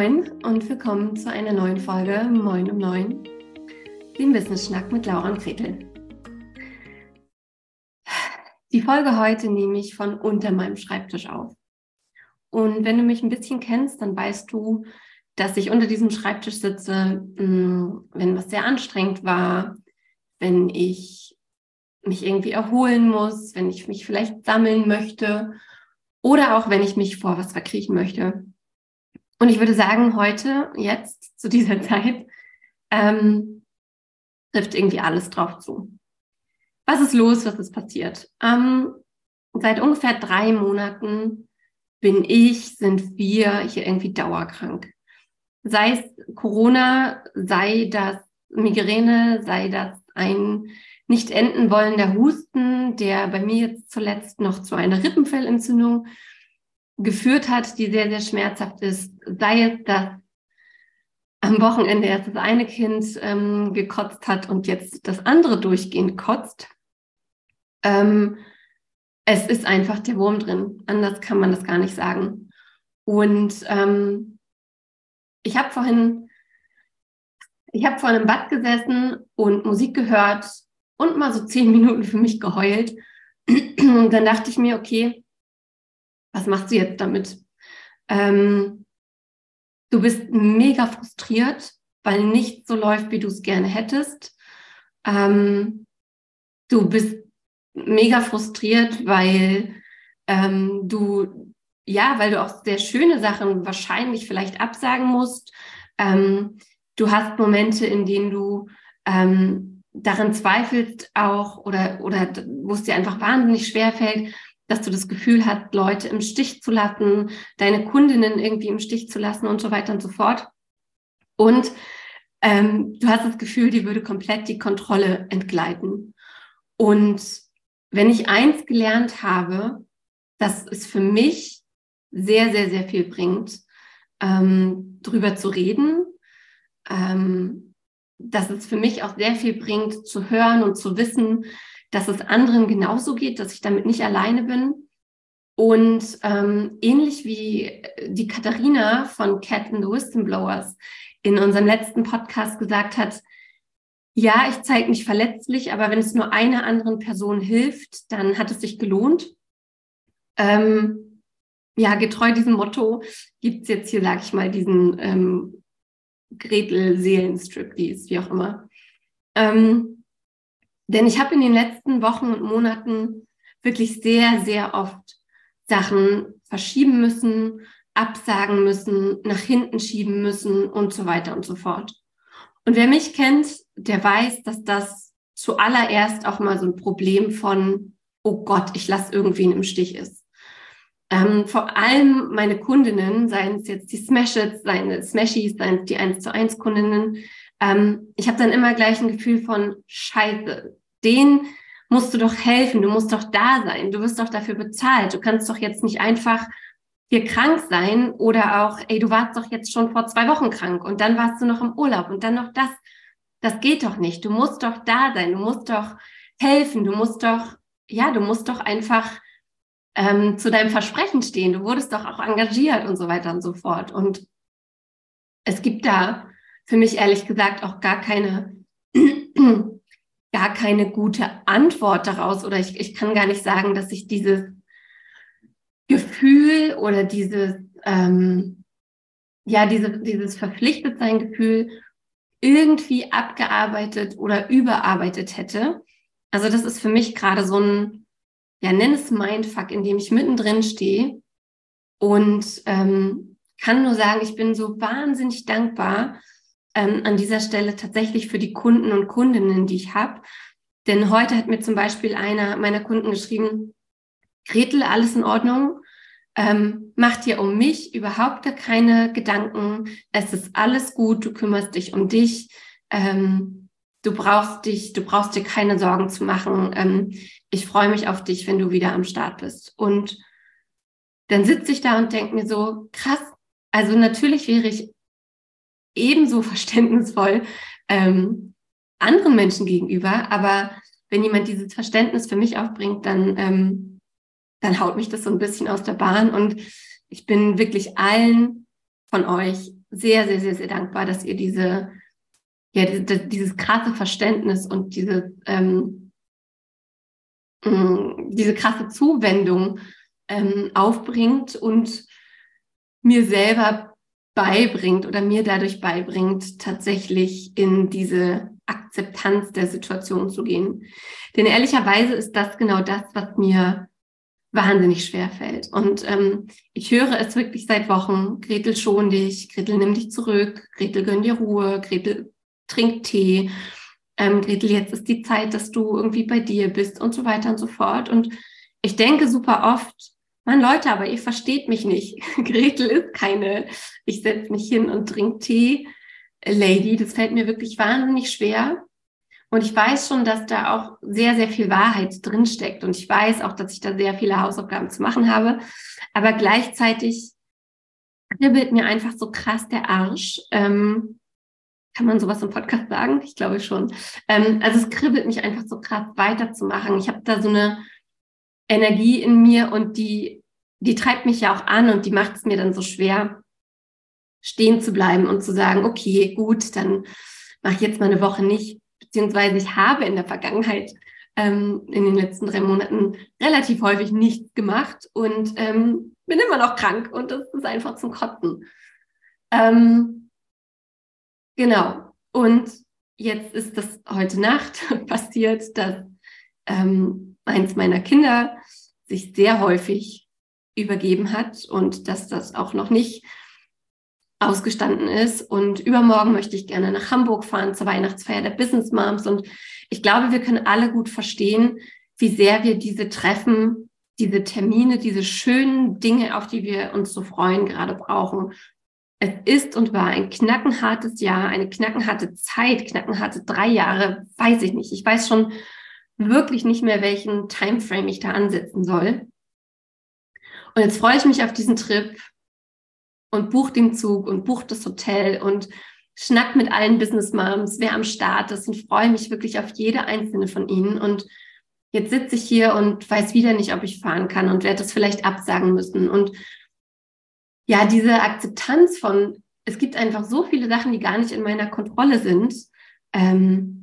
Moin und willkommen zu einer neuen Folge Moin um Neun, dem Business Schnack mit Laura und Gretel. Die Folge heute nehme ich von unter meinem Schreibtisch auf. Und wenn du mich ein bisschen kennst, dann weißt du, dass ich unter diesem Schreibtisch sitze, mm, wenn was sehr anstrengend war, wenn ich mich irgendwie erholen muss, wenn ich mich vielleicht sammeln möchte oder auch wenn ich mich vor was verkriechen möchte. Und ich würde sagen, heute, jetzt, zu dieser Zeit, ähm, trifft irgendwie alles drauf zu. Was ist los? Was ist passiert? Ähm, seit ungefähr drei Monaten bin ich, sind wir hier irgendwie dauerkrank. Sei es Corona, sei das Migräne, sei das ein nicht enden wollender Husten, der bei mir jetzt zuletzt noch zu einer Rippenfellentzündung geführt hat, die sehr, sehr schmerzhaft ist, sei es, dass am Wochenende erst das eine Kind ähm, gekotzt hat und jetzt das andere durchgehend kotzt. Ähm, es ist einfach der Wurm drin. Anders kann man das gar nicht sagen. Und ähm, ich habe vorhin, ich habe vor einem Bad gesessen und Musik gehört und mal so zehn Minuten für mich geheult. Und dann dachte ich mir, okay, was machst du jetzt damit? Ähm, du bist mega frustriert, weil nichts so läuft, wie du es gerne hättest. Ähm, du bist mega frustriert, weil ähm, du, ja, weil du auch sehr schöne Sachen wahrscheinlich vielleicht absagen musst. Ähm, du hast Momente, in denen du ähm, daran zweifelst auch oder, oder wo es dir einfach wahnsinnig schwer fällt, dass du das Gefühl hast, Leute im Stich zu lassen, deine Kundinnen irgendwie im Stich zu lassen und so weiter und so fort. Und ähm, du hast das Gefühl, die würde komplett die Kontrolle entgleiten. Und wenn ich eins gelernt habe, dass es für mich sehr, sehr, sehr viel bringt, ähm, drüber zu reden, ähm, dass es für mich auch sehr viel bringt, zu hören und zu wissen, dass es anderen genauso geht, dass ich damit nicht alleine bin. Und ähm, ähnlich wie die Katharina von Cat and the Whistleblowers in unserem letzten Podcast gesagt hat, ja, ich zeige mich verletzlich, aber wenn es nur einer anderen Person hilft, dann hat es sich gelohnt. Ähm, ja, getreu diesem Motto gibt es jetzt hier, sage ich mal, diesen ähm, Gretel-Seelenstrip, wie auch immer. Ähm, denn ich habe in den letzten Wochen und Monaten wirklich sehr, sehr oft Sachen verschieben müssen, absagen müssen, nach hinten schieben müssen und so weiter und so fort. Und wer mich kennt, der weiß, dass das zuallererst auch mal so ein Problem von, oh Gott, ich lasse irgendwen im Stich ist. Ähm, vor allem meine Kundinnen, seien es jetzt die Smashits, seien es Smashies, seien es die 1 zu 1 Kundinnen, ähm, ich habe dann immer gleich ein Gefühl von Scheiße, denen musst du doch helfen, du musst doch da sein, du wirst doch dafür bezahlt, du kannst doch jetzt nicht einfach hier krank sein oder auch, ey, du warst doch jetzt schon vor zwei Wochen krank und dann warst du noch im Urlaub und dann noch das. Das geht doch nicht. Du musst doch da sein, du musst doch helfen, du musst doch, ja, du musst doch einfach ähm, zu deinem Versprechen stehen. Du wurdest doch auch engagiert und so weiter und so fort. Und es gibt da für mich ehrlich gesagt auch gar keine gar keine gute Antwort daraus oder ich, ich kann gar nicht sagen, dass ich dieses Gefühl oder dieses, ähm, ja, diese, dieses Verpflichtetsein-Gefühl irgendwie abgearbeitet oder überarbeitet hätte. Also das ist für mich gerade so ein, ja, nenn es Mindfuck, in dem ich mittendrin stehe und ähm, kann nur sagen, ich bin so wahnsinnig dankbar, ähm, an dieser Stelle tatsächlich für die Kunden und Kundinnen, die ich habe. Denn heute hat mir zum Beispiel einer meiner Kunden geschrieben, Gretel, alles in Ordnung. Ähm, mach dir um mich überhaupt keine Gedanken. Es ist alles gut. Du kümmerst dich um dich. Ähm, du brauchst dich, du brauchst dir keine Sorgen zu machen. Ähm, ich freue mich auf dich, wenn du wieder am Start bist. Und dann sitze ich da und denke mir so, krass. Also natürlich wäre ich ebenso verständnisvoll ähm, anderen Menschen gegenüber. Aber wenn jemand dieses Verständnis für mich aufbringt, dann, ähm, dann haut mich das so ein bisschen aus der Bahn. Und ich bin wirklich allen von euch sehr, sehr, sehr, sehr dankbar, dass ihr diese, ja, diese, dieses krasse Verständnis und diese, ähm, mm, diese krasse Zuwendung ähm, aufbringt und mir selber beibringt oder mir dadurch beibringt, tatsächlich in diese Akzeptanz der Situation zu gehen. Denn ehrlicherweise ist das genau das, was mir wahnsinnig schwer fällt. Und ähm, ich höre es wirklich seit Wochen. Gretel schon dich, Gretel nimm dich zurück, Gretel gönn dir Ruhe, Gretel trink Tee, ähm, Gretel jetzt ist die Zeit, dass du irgendwie bei dir bist und so weiter und so fort. Und ich denke super oft, Mann, Leute, aber ihr versteht mich nicht. Gretel ist keine, ich setze mich hin und trink Tee, Lady. Das fällt mir wirklich wahnsinnig schwer. Und ich weiß schon, dass da auch sehr, sehr viel Wahrheit drinsteckt. Und ich weiß auch, dass ich da sehr viele Hausaufgaben zu machen habe. Aber gleichzeitig kribbelt mir einfach so krass der Arsch. Ähm, kann man sowas im Podcast sagen? Ich glaube schon. Ähm, also es kribbelt mich einfach so krass weiterzumachen. Ich habe da so eine Energie in mir und die, die treibt mich ja auch an und die macht es mir dann so schwer, stehen zu bleiben und zu sagen, okay, gut, dann mache ich jetzt mal eine Woche nicht beziehungsweise ich habe in der Vergangenheit ähm, in den letzten drei Monaten relativ häufig nichts gemacht und ähm, bin immer noch krank und das ist einfach zum Kotzen. Ähm, genau. Und jetzt ist das heute Nacht passiert, dass ähm, eins meiner Kinder sich sehr häufig übergeben hat und dass das auch noch nicht ausgestanden ist. Und übermorgen möchte ich gerne nach Hamburg fahren zur Weihnachtsfeier der Business Moms. Und ich glaube, wir können alle gut verstehen, wie sehr wir diese Treffen, diese Termine, diese schönen Dinge, auf die wir uns so freuen, gerade brauchen. Es ist und war ein knackenhartes Jahr, eine knackenharte Zeit, knackenharte drei Jahre, weiß ich nicht. Ich weiß schon wirklich nicht mehr, welchen Timeframe ich da ansetzen soll. Und jetzt freue ich mich auf diesen Trip und bucht den Zug und bucht das Hotel und schnack mit allen Business Moms, wer am Start ist und freue mich wirklich auf jede einzelne von ihnen. Und jetzt sitze ich hier und weiß wieder nicht, ob ich fahren kann und werde das vielleicht absagen müssen. Und ja, diese Akzeptanz von, es gibt einfach so viele Sachen, die gar nicht in meiner Kontrolle sind. Ähm,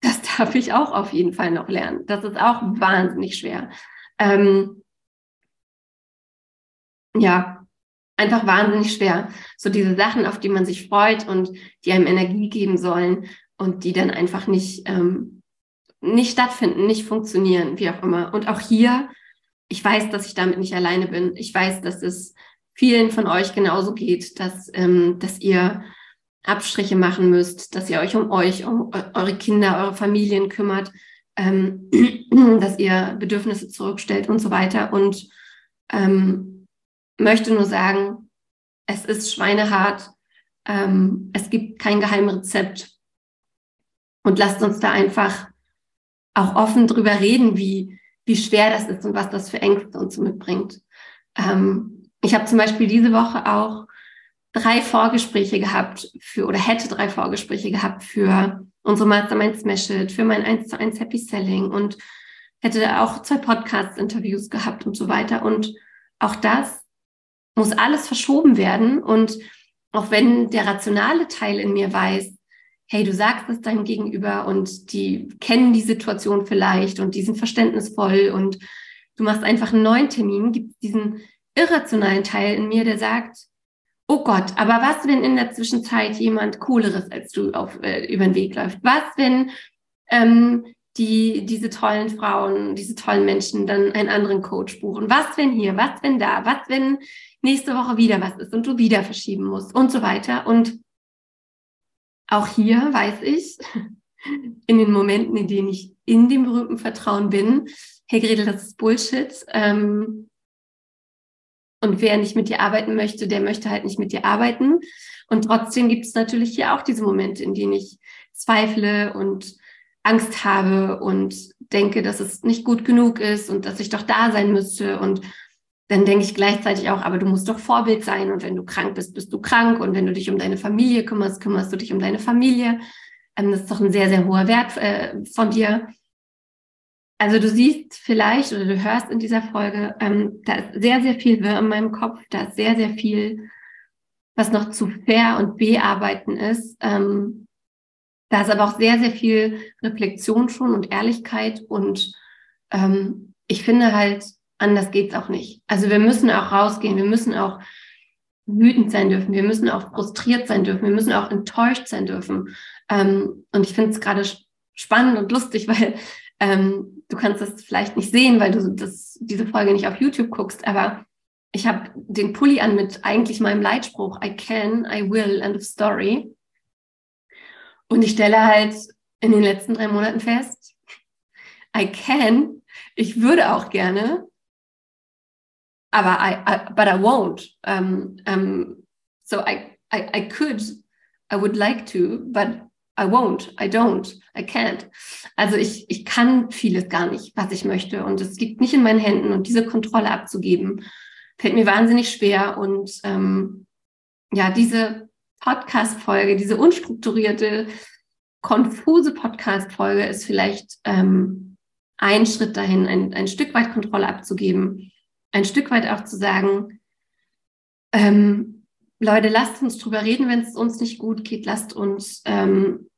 das darf ich auch auf jeden Fall noch lernen. Das ist auch wahnsinnig schwer. Ähm, ja, einfach wahnsinnig schwer. So diese Sachen, auf die man sich freut und die einem Energie geben sollen und die dann einfach nicht, ähm, nicht stattfinden, nicht funktionieren, wie auch immer. Und auch hier, ich weiß, dass ich damit nicht alleine bin. Ich weiß, dass es vielen von euch genauso geht, dass, ähm, dass ihr Abstriche machen müsst, dass ihr euch um euch, um eure Kinder, eure Familien kümmert, ähm, dass ihr Bedürfnisse zurückstellt und so weiter. Und ähm, möchte nur sagen, es ist schweinehart. Ähm, es gibt kein Geheimrezept. Und lasst uns da einfach auch offen drüber reden, wie, wie schwer das ist und was das für Ängste uns mitbringt. Ähm, ich habe zum Beispiel diese Woche auch drei Vorgespräche gehabt für oder hätte drei Vorgespräche gehabt für unsere Mastermind Smash It, für mein 1 zu 1 Happy Selling und hätte auch zwei Podcast-Interviews gehabt und so weiter. Und auch das muss alles verschoben werden. Und auch wenn der rationale Teil in mir weiß, hey, du sagst es deinem Gegenüber und die kennen die Situation vielleicht und die sind verständnisvoll und du machst einfach einen neuen Termin, gibt es diesen irrationalen Teil in mir, der sagt, oh Gott, aber was, wenn in der Zwischenzeit jemand Cooleres als du auf, äh, über den Weg läuft? Was, wenn ähm, die diese tollen Frauen, diese tollen Menschen dann einen anderen Coach buchen? Was, wenn hier? Was, wenn da? Was, wenn nächste Woche wieder was ist und du wieder verschieben musst und so weiter. Und auch hier weiß ich, in den Momenten, in denen ich in dem berühmten Vertrauen bin, hey Gretel, das ist Bullshit. Ähm, und wer nicht mit dir arbeiten möchte, der möchte halt nicht mit dir arbeiten. Und trotzdem gibt es natürlich hier auch diese Momente, in denen ich zweifle und Angst habe und denke, dass es nicht gut genug ist und dass ich doch da sein müsste und dann denke ich gleichzeitig auch, aber du musst doch Vorbild sein und wenn du krank bist, bist du krank und wenn du dich um deine Familie kümmerst, kümmerst du dich um deine Familie. Ähm, das ist doch ein sehr, sehr hoher Wert äh, von dir. Also du siehst vielleicht oder du hörst in dieser Folge, ähm, da ist sehr, sehr viel Wirr in meinem Kopf, da ist sehr, sehr viel, was noch zu fair und bearbeiten ist. Ähm, da ist aber auch sehr, sehr viel Reflexion schon und Ehrlichkeit und ähm, ich finde halt, anders geht's auch nicht. Also wir müssen auch rausgehen, wir müssen auch wütend sein dürfen, wir müssen auch frustriert sein dürfen, wir müssen auch enttäuscht sein dürfen. Ähm, und ich finde es gerade spannend und lustig, weil ähm, du kannst das vielleicht nicht sehen, weil du das, diese Folge nicht auf YouTube guckst, aber ich habe den Pulli an mit eigentlich meinem Leitspruch I can, I will, end of story. Und ich stelle halt in den letzten drei Monaten fest, I can, ich würde auch gerne, aber I, I but I won't. Um, um, so I, I, I could, I would like to, but I won't, I don't, I can't. Also ich, ich kann vieles gar nicht, was ich möchte. Und es liegt nicht in meinen Händen. Und diese Kontrolle abzugeben, fällt mir wahnsinnig schwer. Und ähm, ja, diese Podcast-Folge, diese unstrukturierte, konfuse Podcast-Folge ist vielleicht ähm, ein Schritt dahin, ein, ein Stück weit Kontrolle abzugeben, ein Stück weit auch zu sagen, ähm, Leute, lasst uns drüber reden, wenn es uns nicht gut geht. Lasst uns, ähm,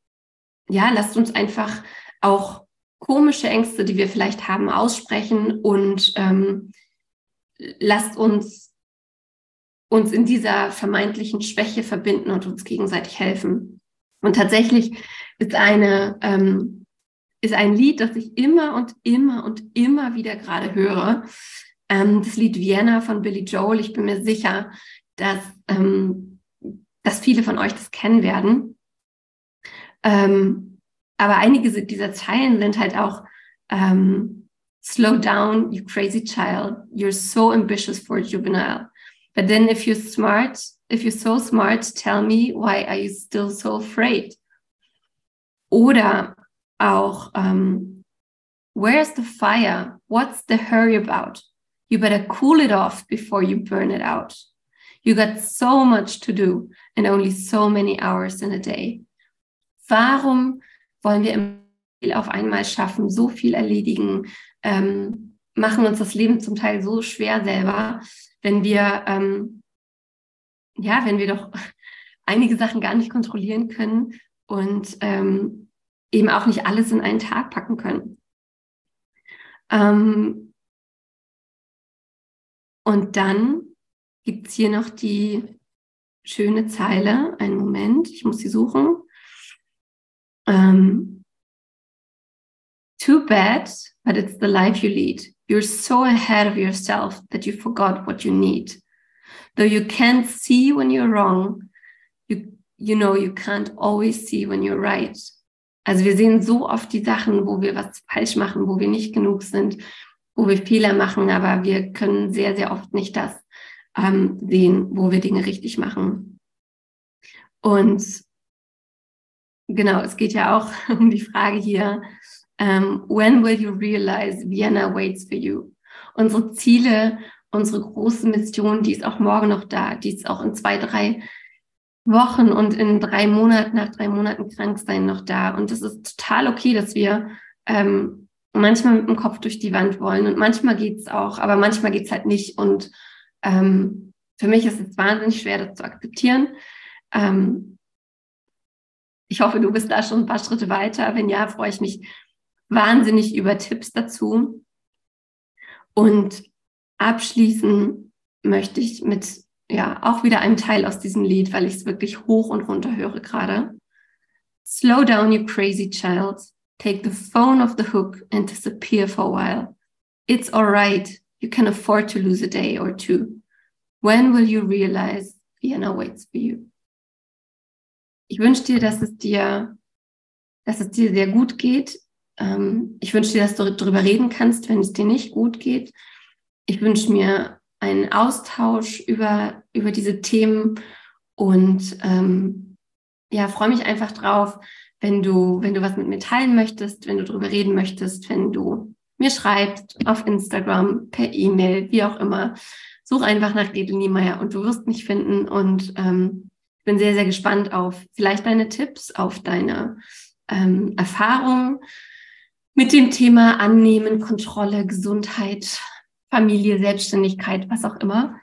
ja, lasst uns einfach auch komische Ängste, die wir vielleicht haben, aussprechen und ähm, lasst uns uns in dieser vermeintlichen Schwäche verbinden und uns gegenseitig helfen. Und tatsächlich ist eine ähm, ist ein Lied, das ich immer und immer und immer wieder gerade höre. Ähm, das Lied Vienna von Billy Joel. Ich bin mir sicher, dass ähm, dass viele von euch das kennen werden. Ähm, aber einige dieser Zeilen sind halt auch ähm, slow down, you crazy child. You're so ambitious for a juvenile. But then if you're smart, if you're so smart, tell me, why are you still so afraid? Oder auch, um, where's the fire? What's the hurry about? You better cool it off before you burn it out. You got so much to do and only so many hours in a day. Warum wollen wir im auf einmal schaffen, so viel erledigen, ähm, machen uns das Leben zum Teil so schwer selber, wenn wir, ähm, ja, wenn wir doch einige Sachen gar nicht kontrollieren können und ähm, eben auch nicht alles in einen Tag packen können. Ähm, und dann gibt's hier noch die schöne Zeile. Einen Moment, ich muss sie suchen. Ähm, Too bad, but it's the life you lead. You're so ahead of yourself that you forgot what you need. Though you can't see when you're wrong, you, you know you can't always see when you're right. Also wir sehen so oft die Sachen, wo wir was falsch machen, wo wir nicht genug sind, wo wir Fehler machen, aber wir können sehr, sehr oft nicht das ähm, sehen, wo wir Dinge richtig machen. Und genau, es geht ja auch um die Frage hier, um, when will you realize Vienna waits for you? Unsere Ziele, unsere große Mission, die ist auch morgen noch da. Die ist auch in zwei, drei Wochen und in drei Monaten, nach drei Monaten krank sein noch da. Und das ist total okay, dass wir ähm, manchmal mit dem Kopf durch die Wand wollen und manchmal geht's auch, aber manchmal geht's halt nicht. Und ähm, für mich ist es wahnsinnig schwer, das zu akzeptieren. Ähm, ich hoffe, du bist da schon ein paar Schritte weiter. Wenn ja, freue ich mich wahnsinnig über Tipps dazu. Und abschließen möchte ich mit, ja, auch wieder einem Teil aus diesem Lied, weil ich es wirklich hoch und runter höre gerade. Slow down, you crazy child. Take the phone off the hook and disappear for a while. It's alright. You can afford to lose a day or two. When will you realize Vienna waits for you? Ich wünsche dir, dass es dir, dass es dir sehr gut geht ähm, ich wünsche dir, dass du darüber reden kannst, wenn es dir nicht gut geht. Ich wünsche mir einen Austausch über, über diese Themen und ähm, ja, freue mich einfach drauf, wenn du, wenn du was mit mir teilen möchtest, wenn du darüber reden möchtest, wenn du mir schreibst auf Instagram, per E-Mail, wie auch immer. Such einfach nach Redel Niemeyer und du wirst mich finden und ähm, bin sehr, sehr gespannt auf vielleicht deine Tipps, auf deine ähm, Erfahrungen mit dem Thema Annehmen, Kontrolle, Gesundheit, Familie, Selbstständigkeit, was auch immer.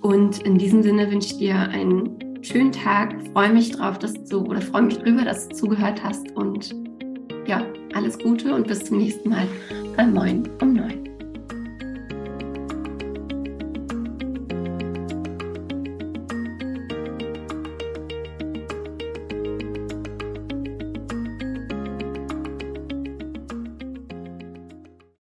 Und in diesem Sinne wünsche ich dir einen schönen Tag. Freue mich drauf, dass du oder freue mich drüber, dass du zugehört hast und ja, alles Gute und bis zum nächsten Mal bei Moin um 9.